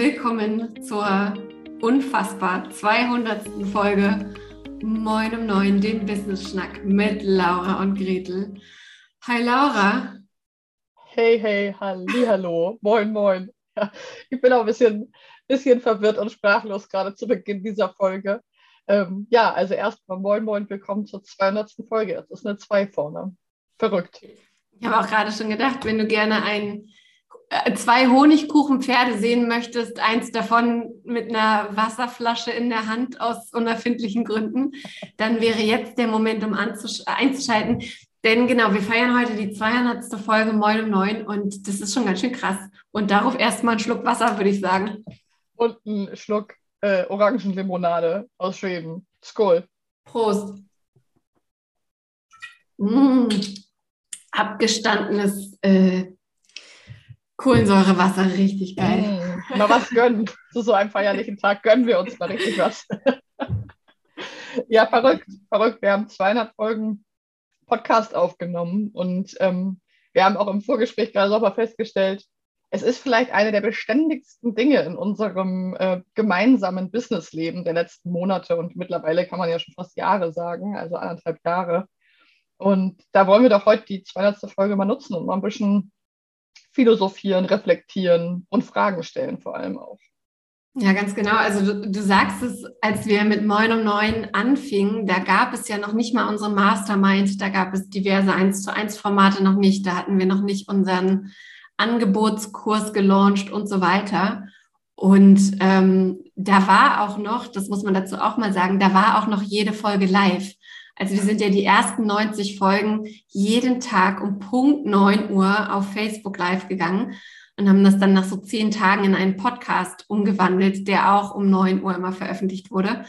willkommen zur unfassbar 200. Folge Moin um Neun, den Business Schnack mit Laura und Gretel. Hi Laura. Hey, hey, halli, hallo, moin, moin. Ja, ich bin auch ein bisschen, bisschen verwirrt und sprachlos gerade zu Beginn dieser Folge. Ähm, ja, also erstmal moin, moin, willkommen zur 200. Folge. Das ist eine 2 vorne. Verrückt. Ich habe auch gerade schon gedacht, wenn du gerne ein äh, zwei Honigkuchenpferde sehen möchtest, eins davon mit einer Wasserflasche in der Hand aus unerfindlichen Gründen, dann wäre jetzt der Moment, um einzuschalten. Denn genau, wir feiern heute die 200. Folge Moin um 9 und das ist schon ganz schön krass. Und darauf erstmal einen Schluck Wasser, würde ich sagen. Und einen Schluck äh, Orangenlimonade aus Schweden. Skol. Prost. Mmh. Abgestandenes äh, Kohlensäurewasser, richtig geil. Mm, mal was gönnen. Zu so einem feierlichen Tag gönnen wir uns mal richtig was. ja, verrückt, verrückt. Wir haben 200 Folgen Podcast aufgenommen und ähm, wir haben auch im Vorgespräch gerade nochmal festgestellt, es ist vielleicht eine der beständigsten Dinge in unserem äh, gemeinsamen Businessleben der letzten Monate und mittlerweile kann man ja schon fast Jahre sagen, also anderthalb Jahre. Und da wollen wir doch heute die 200. Folge mal nutzen und mal ein bisschen philosophieren, reflektieren und Fragen stellen vor allem auch. Ja, ganz genau. Also du, du, sagst es, als wir mit Moin um Neun anfingen, da gab es ja noch nicht mal unsere Mastermind, da gab es diverse 1 zu 1 Formate noch nicht, da hatten wir noch nicht unseren Angebotskurs gelauncht und so weiter. Und ähm, da war auch noch, das muss man dazu auch mal sagen, da war auch noch jede Folge live. Also wir sind ja die ersten 90 Folgen jeden Tag um Punkt 9 Uhr auf Facebook live gegangen und haben das dann nach so zehn Tagen in einen Podcast umgewandelt, der auch um 9 Uhr immer veröffentlicht wurde.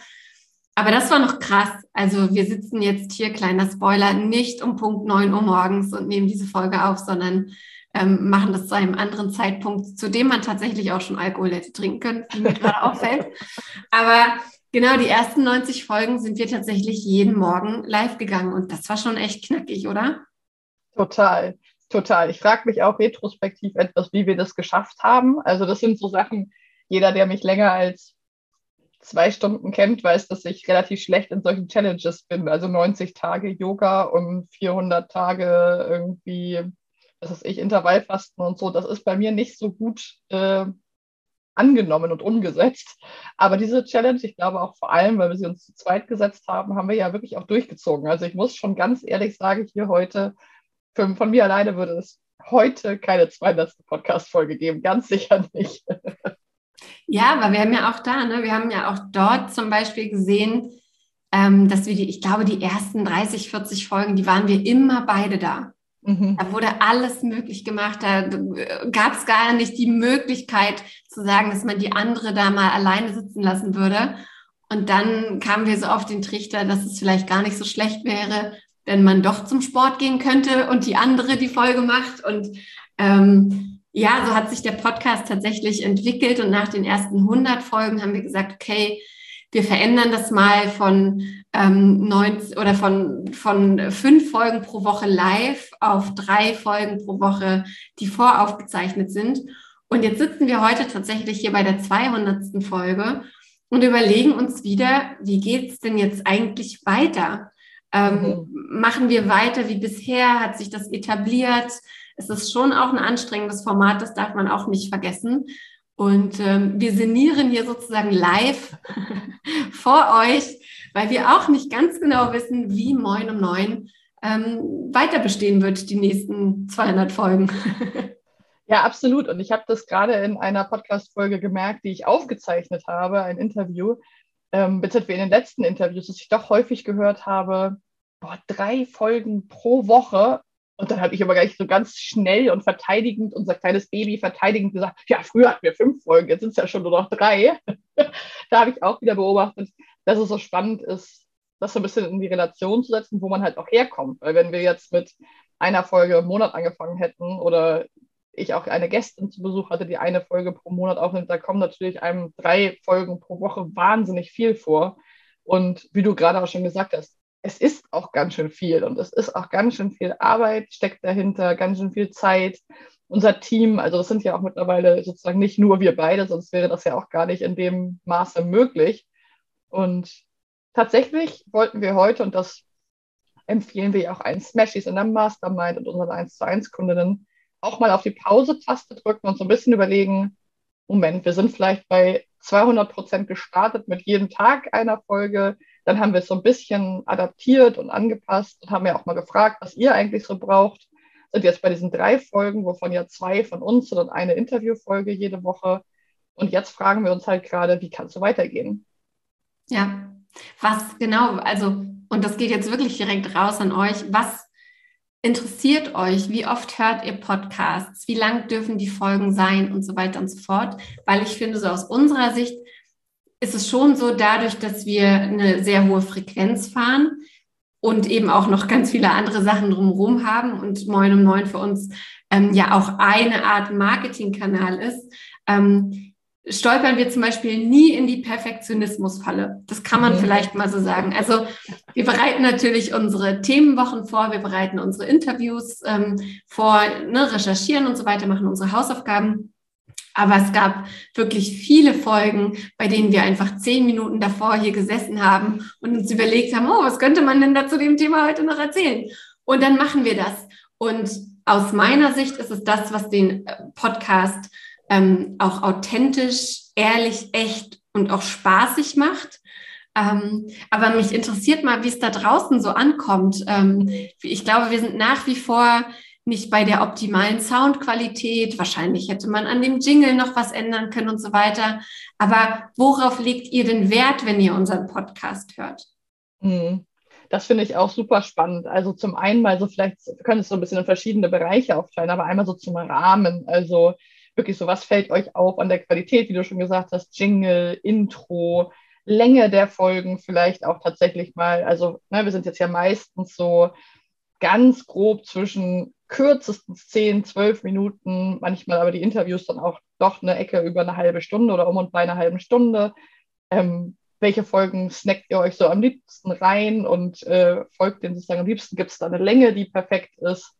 Aber das war noch krass. Also wir sitzen jetzt hier, kleiner Spoiler, nicht um Punkt 9 Uhr morgens und nehmen diese Folge auf, sondern ähm, machen das zu einem anderen Zeitpunkt, zu dem man tatsächlich auch schon Alkohol hätte trinken können, wie mir gerade auffällt. Aber Genau, die ersten 90 Folgen sind wir tatsächlich jeden Morgen live gegangen und das war schon echt knackig, oder? Total, total. Ich frage mich auch retrospektiv etwas, wie wir das geschafft haben. Also das sind so Sachen, jeder, der mich länger als zwei Stunden kennt, weiß, dass ich relativ schlecht in solchen Challenges bin. Also 90 Tage Yoga und 400 Tage irgendwie, was weiß ich, Intervallfasten und so. Das ist bei mir nicht so gut äh, angenommen und umgesetzt. Aber diese Challenge, ich glaube auch vor allem, weil wir sie uns zu zweit gesetzt haben, haben wir ja wirklich auch durchgezogen. Also ich muss schon ganz ehrlich sagen, hier heute, für, von mir alleine würde es heute keine 200. Podcast-Folge geben, ganz sicher nicht. Ja, aber wir haben ja auch da, ne, wir haben ja auch dort zum Beispiel gesehen, ähm, dass wir die, ich glaube, die ersten 30, 40 Folgen, die waren wir immer beide da. Mhm. Da wurde alles möglich gemacht. Da gab es gar nicht die Möglichkeit zu sagen, dass man die andere da mal alleine sitzen lassen würde. Und dann kamen wir so auf den Trichter, dass es vielleicht gar nicht so schlecht wäre, wenn man doch zum Sport gehen könnte und die andere die Folge macht. Und ähm, ja, so hat sich der Podcast tatsächlich entwickelt. Und nach den ersten 100 Folgen haben wir gesagt, okay, wir verändern das mal von ähm, 90 oder von, von fünf Folgen pro Woche live auf drei Folgen pro Woche, die voraufgezeichnet sind. Und jetzt sitzen wir heute tatsächlich hier bei der 200. Folge und überlegen uns wieder, wie geht's denn jetzt eigentlich weiter? Ähm, mhm. Machen wir weiter wie bisher? Hat sich das etabliert? Es ist schon auch ein anstrengendes Format, das darf man auch nicht vergessen. Und ähm, wir sinnieren hier sozusagen live vor euch, weil wir auch nicht ganz genau wissen, wie Moin um Neun ähm, weiter bestehen wird, die nächsten 200 Folgen. ja, absolut. Und ich habe das gerade in einer Podcast-Folge gemerkt, die ich aufgezeichnet habe, ein Interview, ähm, beziehungsweise in den letzten Interviews, dass ich doch häufig gehört habe, boah, drei Folgen pro Woche und dann habe ich aber gleich so ganz schnell und verteidigend, unser kleines Baby verteidigend gesagt, ja, früher hatten wir fünf Folgen, jetzt sind es ja schon nur noch drei. da habe ich auch wieder beobachtet, dass es so spannend ist, das so ein bisschen in die Relation zu setzen, wo man halt auch herkommt. Weil wenn wir jetzt mit einer Folge im Monat angefangen hätten oder ich auch eine Gästin zu Besuch hatte, die eine Folge pro Monat aufnimmt, da kommen natürlich einem drei Folgen pro Woche wahnsinnig viel vor. Und wie du gerade auch schon gesagt hast, es ist auch ganz schön viel und es ist auch ganz schön viel Arbeit, steckt dahinter, ganz schön viel Zeit. unser Team, also das sind ja auch mittlerweile sozusagen nicht nur wir beide, sonst wäre das ja auch gar nicht in dem Maße möglich. Und tatsächlich wollten wir heute, und das empfehlen wir auch allen Smashies in der Mastermind und unseren 1 zu 1 Kundinnen, auch mal auf die Pause-Taste drücken und so ein bisschen überlegen, Moment, wir sind vielleicht bei 200 Prozent gestartet mit jedem Tag einer Folge. Dann haben wir es so ein bisschen adaptiert und angepasst und haben ja auch mal gefragt, was ihr eigentlich so braucht. Sind jetzt bei diesen drei Folgen, wovon ja zwei von uns sind und eine Interviewfolge jede Woche. Und jetzt fragen wir uns halt gerade, wie kann es so weitergehen? Ja, was genau, also, und das geht jetzt wirklich direkt raus an euch, was interessiert euch? Wie oft hört ihr Podcasts? Wie lang dürfen die Folgen sein und so weiter und so fort? Weil ich finde, so aus unserer Sicht ist es schon so, dadurch, dass wir eine sehr hohe Frequenz fahren und eben auch noch ganz viele andere Sachen drumherum haben und Moin um Neun für uns ähm, ja auch eine Art Marketingkanal ist, ähm, stolpern wir zum Beispiel nie in die Perfektionismusfalle. Das kann man mhm. vielleicht mal so sagen. Also wir bereiten natürlich unsere Themenwochen vor, wir bereiten unsere Interviews ähm, vor, ne, recherchieren und so weiter, machen unsere Hausaufgaben. Aber es gab wirklich viele Folgen, bei denen wir einfach zehn Minuten davor hier gesessen haben und uns überlegt haben, oh, was könnte man denn da zu dem Thema heute noch erzählen? Und dann machen wir das. Und aus meiner Sicht ist es das, was den äh, Podcast ähm, auch authentisch, ehrlich, echt und auch spaßig macht. Ähm, aber mich interessiert mal, wie es da draußen so ankommt. Ähm, ich glaube, wir sind nach wie vor nicht bei der optimalen Soundqualität. Wahrscheinlich hätte man an dem Jingle noch was ändern können und so weiter. Aber worauf legt ihr den Wert, wenn ihr unseren Podcast hört? Hm. Das finde ich auch super spannend. Also zum einen mal so vielleicht, wir können es so ein bisschen in verschiedene Bereiche aufteilen, aber einmal so zum Rahmen. Also wirklich so, was fällt euch auf an der Qualität, wie du schon gesagt hast, Jingle, Intro, Länge der Folgen vielleicht auch tatsächlich mal. Also ne, wir sind jetzt ja meistens so ganz grob zwischen kürzestens 10, 12 Minuten, manchmal aber die Interviews dann auch doch eine Ecke über eine halbe Stunde oder um und bei einer halben Stunde. Ähm, welche Folgen snackt ihr euch so am liebsten rein und äh, folgt denen sozusagen am liebsten? Gibt es da eine Länge, die perfekt ist?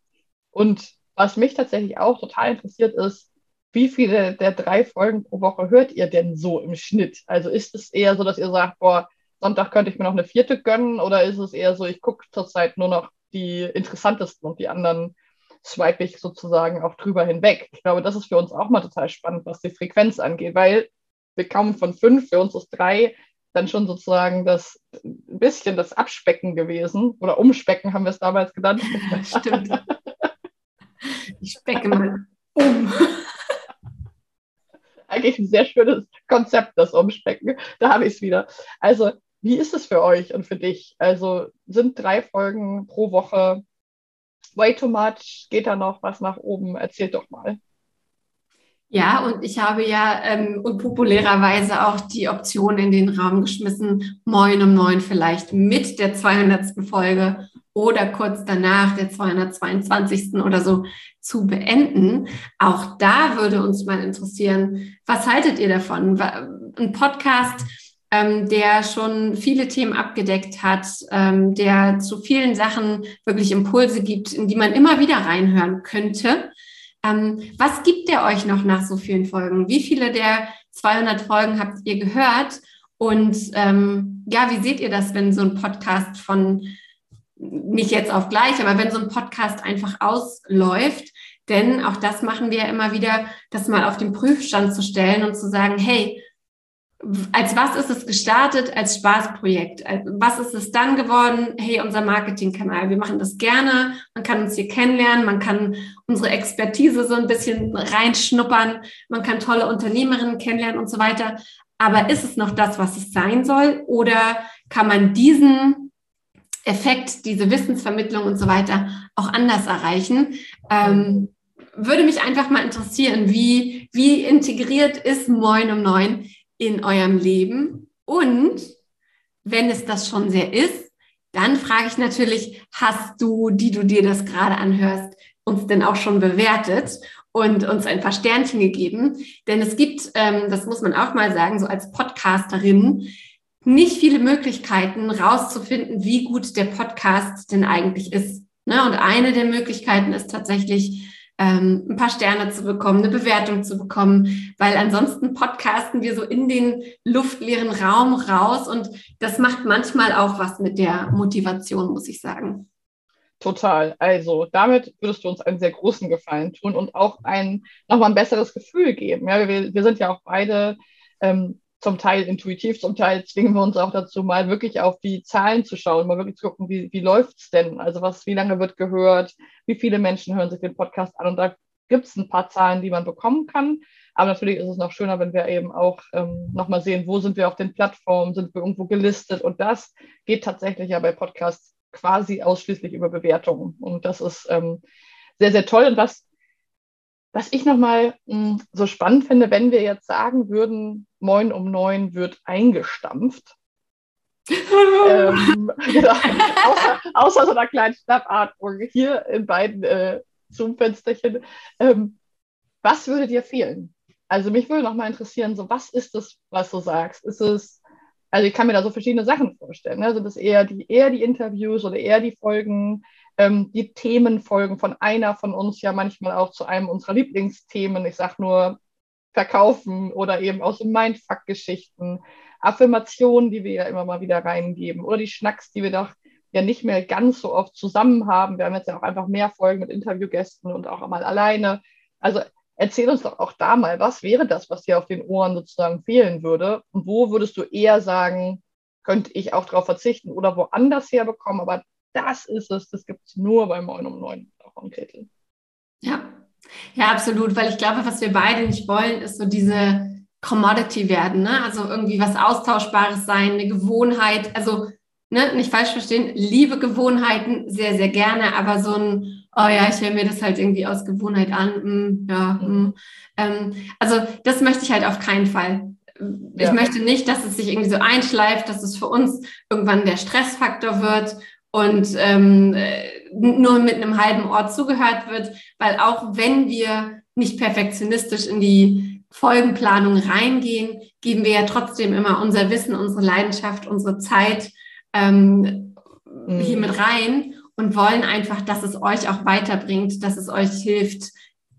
Und was mich tatsächlich auch total interessiert ist, wie viele der drei Folgen pro Woche hört ihr denn so im Schnitt? Also ist es eher so, dass ihr sagt, boah, Sonntag könnte ich mir noch eine vierte gönnen oder ist es eher so, ich gucke zurzeit nur noch die interessantesten und die anderen swipe ich sozusagen auch drüber hinweg. Ich glaube, das ist für uns auch mal total spannend, was die Frequenz angeht, weil wir kommen von fünf, für uns ist drei dann schon sozusagen das ein bisschen das Abspecken gewesen oder Umspecken haben wir es damals genannt. Stimmt. Ich specke mal um eigentlich ein sehr schönes Konzept, das Umspecken. Da habe ich es wieder. Also, wie ist es für euch und für dich? Also, sind drei Folgen pro Woche way too much? Geht da noch was nach oben? Erzählt doch mal. Ja, und ich habe ja ähm, unpopulärerweise auch die Option in den Raum geschmissen, Moin um neun vielleicht mit der 200. Folge oder kurz danach der 222. oder so zu beenden. Auch da würde uns mal interessieren, was haltet ihr davon? Ein Podcast, ähm, der schon viele Themen abgedeckt hat, ähm, der zu vielen Sachen wirklich Impulse gibt, in die man immer wieder reinhören könnte ähm, was gibt der euch noch nach so vielen Folgen? Wie viele der 200 Folgen habt ihr gehört? Und ähm, ja, wie seht ihr das, wenn so ein Podcast von, nicht jetzt auf gleich, aber wenn so ein Podcast einfach ausläuft? Denn auch das machen wir ja immer wieder, das mal auf den Prüfstand zu stellen und zu sagen, hey, als was ist es gestartet? Als Spaßprojekt. Was ist es dann geworden? Hey, unser Marketingkanal. Wir machen das gerne. Man kann uns hier kennenlernen. Man kann unsere Expertise so ein bisschen reinschnuppern. Man kann tolle Unternehmerinnen kennenlernen und so weiter. Aber ist es noch das, was es sein soll? Oder kann man diesen Effekt, diese Wissensvermittlung und so weiter auch anders erreichen? Ähm, würde mich einfach mal interessieren, wie, wie integriert ist Moin um Neun in eurem Leben? Und wenn es das schon sehr ist, dann frage ich natürlich, hast du, die du dir das gerade anhörst, uns denn auch schon bewertet und uns ein paar Sternchen gegeben? Denn es gibt, ähm, das muss man auch mal sagen, so als Podcasterin, nicht viele Möglichkeiten rauszufinden, wie gut der Podcast denn eigentlich ist. Ne? Und eine der Möglichkeiten ist tatsächlich, ähm, ein paar Sterne zu bekommen, eine Bewertung zu bekommen, weil ansonsten podcasten wir so in den luftleeren Raum raus und das macht manchmal auch was mit der Motivation, muss ich sagen. Total. Also damit würdest du uns einen sehr großen Gefallen tun und auch ein nochmal ein besseres Gefühl geben. Ja, wir, wir sind ja auch beide ähm, zum Teil intuitiv, zum Teil zwingen wir uns auch dazu, mal wirklich auf die Zahlen zu schauen, mal wirklich zu gucken, wie, wie läuft es denn? Also was, wie lange wird gehört, wie viele Menschen hören sich den Podcast an und da gibt es ein paar Zahlen, die man bekommen kann. Aber natürlich ist es noch schöner, wenn wir eben auch ähm, nochmal sehen, wo sind wir auf den Plattformen, sind wir irgendwo gelistet. Und das geht tatsächlich ja bei Podcasts quasi ausschließlich über Bewertungen. Und das ist ähm, sehr, sehr toll. Und was was ich nochmal hm, so spannend finde, wenn wir jetzt sagen würden, Moin um neun wird eingestampft. ähm, genau, außer, außer, so einer kleinen Schnappatmung hier in beiden äh, Zoom-Fensterchen. Ähm, was würde dir fehlen? Also mich würde nochmal interessieren, so was ist das, was du sagst? Ist es, also ich kann mir da so verschiedene Sachen vorstellen. Ne? Sind es eher die, eher die Interviews oder eher die Folgen? Ähm, die Themenfolgen von einer von uns ja manchmal auch zu einem unserer Lieblingsthemen. Ich sage nur Verkaufen oder eben aus den Mindfuck-Geschichten, Affirmationen, die wir ja immer mal wieder reingeben oder die Schnacks, die wir doch ja nicht mehr ganz so oft zusammen haben. Wir haben jetzt ja auch einfach mehr Folgen mit Interviewgästen und auch mal alleine. Also erzähl uns doch auch da mal, was wäre das, was dir auf den Ohren sozusagen fehlen würde? Und wo würdest du eher sagen, könnte ich auch darauf verzichten oder woanders herbekommen, aber das ist es, das gibt es nur bei Moin um 9 von Gretel. Ja. ja, absolut, weil ich glaube, was wir beide nicht wollen, ist so diese Commodity werden, ne? also irgendwie was Austauschbares sein, eine Gewohnheit, also ne, nicht falsch verstehen, liebe Gewohnheiten sehr, sehr gerne, aber so ein, oh ja, ich höre mir das halt irgendwie aus Gewohnheit an, mm, ja, mm. Ähm, also das möchte ich halt auf keinen Fall. Ich ja. möchte nicht, dass es sich irgendwie so einschleift, dass es für uns irgendwann der Stressfaktor wird und ähm, nur mit einem halben Ort zugehört wird, weil auch wenn wir nicht perfektionistisch in die Folgenplanung reingehen, geben wir ja trotzdem immer unser Wissen, unsere Leidenschaft, unsere Zeit ähm, mhm. hier mit rein und wollen einfach, dass es euch auch weiterbringt, dass es euch hilft,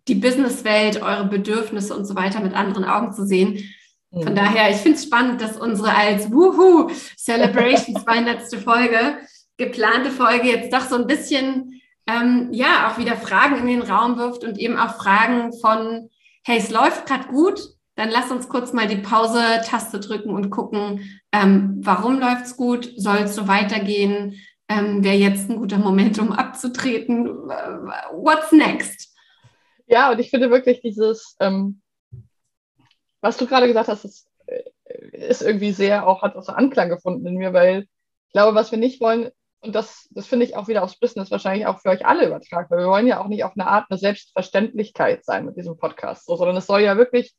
die Businesswelt, eure Bedürfnisse und so weiter mit anderen Augen zu sehen. Von mhm. daher, ich finde es spannend, dass unsere als Wuhu Celebration 200. Folge geplante Folge jetzt doch so ein bisschen, ähm, ja, auch wieder Fragen in den Raum wirft und eben auch Fragen von, hey, es läuft gerade gut, dann lass uns kurz mal die Pause-Taste drücken und gucken, ähm, warum läuft es gut, soll es so weitergehen, ähm, wäre jetzt ein guter Moment, um abzutreten, what's next? Ja, und ich finde wirklich dieses, ähm, was du gerade gesagt hast, ist, äh, ist irgendwie sehr auch, hat auch so Anklang gefunden in mir, weil ich glaube, was wir nicht wollen, und das, das finde ich auch wieder aufs Business wahrscheinlich auch für euch alle übertragen, weil wir wollen ja auch nicht auf eine Art eine Selbstverständlichkeit sein mit diesem Podcast, so, sondern es soll ja wirklich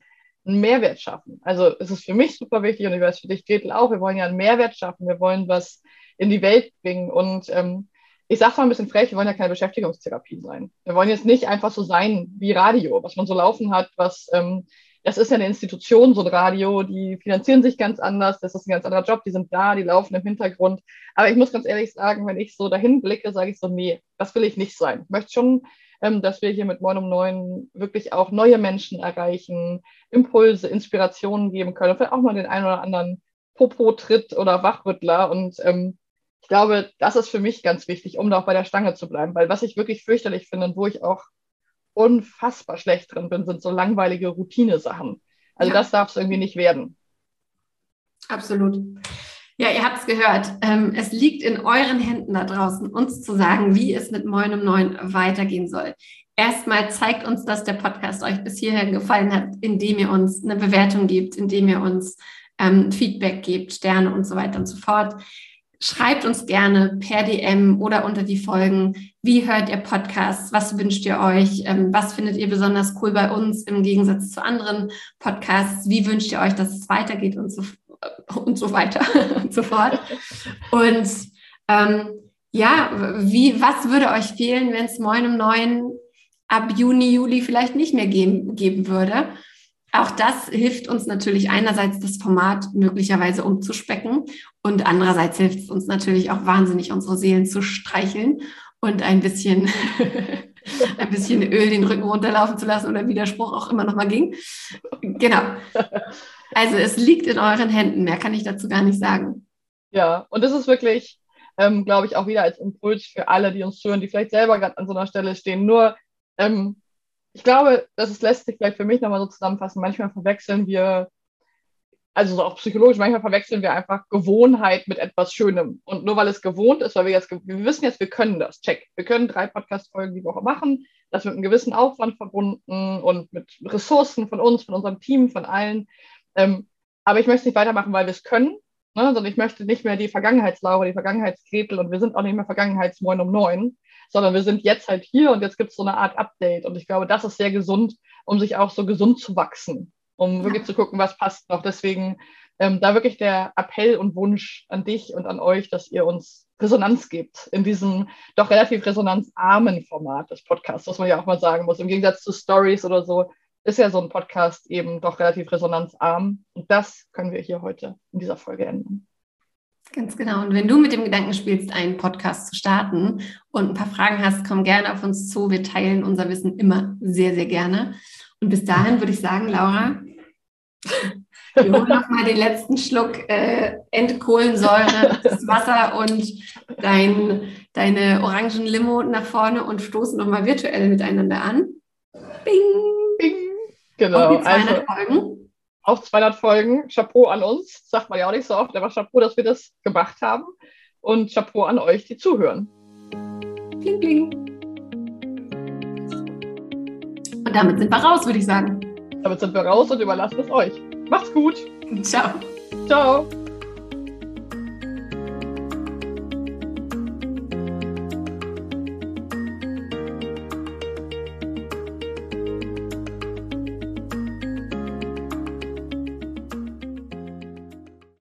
einen Mehrwert schaffen. Also es ist für mich super wichtig und ich weiß für dich, Gretel, auch, wir wollen ja einen Mehrwert schaffen, wir wollen was in die Welt bringen und ähm, ich sage mal ein bisschen frech, wir wollen ja keine Beschäftigungstherapie sein. Wir wollen jetzt nicht einfach so sein wie Radio, was man so laufen hat, was ähm, das ist ja eine Institution, so ein Radio, die finanzieren sich ganz anders, das ist ein ganz anderer Job, die sind da, die laufen im Hintergrund. Aber ich muss ganz ehrlich sagen, wenn ich so dahin blicke, sage ich so, nee, das will ich nicht sein. Ich möchte schon, ähm, dass wir hier mit Moin um Neun wirklich auch neue Menschen erreichen, Impulse, Inspirationen geben können, vielleicht auch mal den einen oder anderen Popo-Tritt oder Wachrüttler. Und ähm, ich glaube, das ist für mich ganz wichtig, um da auch bei der Stange zu bleiben. Weil was ich wirklich fürchterlich finde und wo ich auch unfassbar schlecht drin bin, sind so langweilige Routine-Sachen. Also ja. das darf es irgendwie nicht werden. Absolut. Ja, ihr habt es gehört. Ähm, es liegt in euren Händen da draußen, uns zu sagen, wie es mit Moin um Neun weitergehen soll. Erstmal zeigt uns, dass der Podcast euch bis hierher gefallen hat, indem ihr uns eine Bewertung gebt, indem ihr uns ähm, Feedback gebt, Sterne und so weiter und so fort. Schreibt uns gerne per DM oder unter die Folgen. Wie hört ihr Podcasts? Was wünscht ihr euch? Ähm, was findet ihr besonders cool bei uns im Gegensatz zu anderen Podcasts? Wie wünscht ihr euch, dass es weitergeht und so, äh, und so weiter und so fort? Und ähm, ja, wie, was würde euch fehlen, wenn es Moin um neun ab Juni, Juli vielleicht nicht mehr geben, geben würde? Auch das hilft uns natürlich einerseits, das Format möglicherweise umzuspecken und andererseits hilft es uns natürlich auch wahnsinnig, unsere Seelen zu streicheln und ein bisschen ein bisschen Öl den Rücken runterlaufen zu lassen oder Widerspruch auch immer noch mal ging. Genau. Also es liegt in euren Händen, mehr kann ich dazu gar nicht sagen. Ja, und das ist wirklich, ähm, glaube ich, auch wieder als Impuls für alle, die uns hören, die vielleicht selber gerade an so einer Stelle stehen. Nur, ähm, ich glaube, das ist, lässt sich vielleicht für mich nochmal so zusammenfassen. Manchmal verwechseln wir also auch psychologisch, manchmal verwechseln wir einfach Gewohnheit mit etwas Schönem. Und nur weil es gewohnt ist, weil wir jetzt, wir wissen jetzt, wir können das, check. Wir können drei Podcast-Folgen die Woche machen, das mit einem gewissen Aufwand verbunden und mit Ressourcen von uns, von unserem Team, von allen. Ähm, aber ich möchte nicht weitermachen, weil wir es können, ne? sondern ich möchte nicht mehr die Vergangenheitslaure, die Vergangenheitsgretel und wir sind auch nicht mehr Vergangenheitsmoin um neun, sondern wir sind jetzt halt hier und jetzt gibt es so eine Art Update. Und ich glaube, das ist sehr gesund, um sich auch so gesund zu wachsen um wirklich zu gucken, was passt noch. Deswegen ähm, da wirklich der Appell und Wunsch an dich und an euch, dass ihr uns Resonanz gebt in diesem doch relativ resonanzarmen Format des Podcasts, was man ja auch mal sagen muss. Im Gegensatz zu Stories oder so ist ja so ein Podcast eben doch relativ resonanzarm. Und das können wir hier heute in dieser Folge ändern. Ganz genau. Und wenn du mit dem Gedanken spielst, einen Podcast zu starten und ein paar Fragen hast, komm gerne auf uns zu. Wir teilen unser Wissen immer sehr, sehr gerne. Und bis dahin würde ich sagen, Laura, wir holen noch mal den letzten Schluck äh, Endkohlensäure, das Wasser und dein, deine Orangenlimo nach vorne und stoßen noch mal virtuell miteinander an. Bing! Genau. Und 200 also, Folgen. Auch 200 Folgen. Chapeau an uns. Sagt man ja auch nicht so oft, aber Chapeau, dass wir das gemacht haben. Und Chapeau an euch, die zuhören. Bling, bling. Und damit sind wir raus, würde ich sagen. Damit sind wir raus und überlassen es euch. Macht's gut. Ciao. Ciao.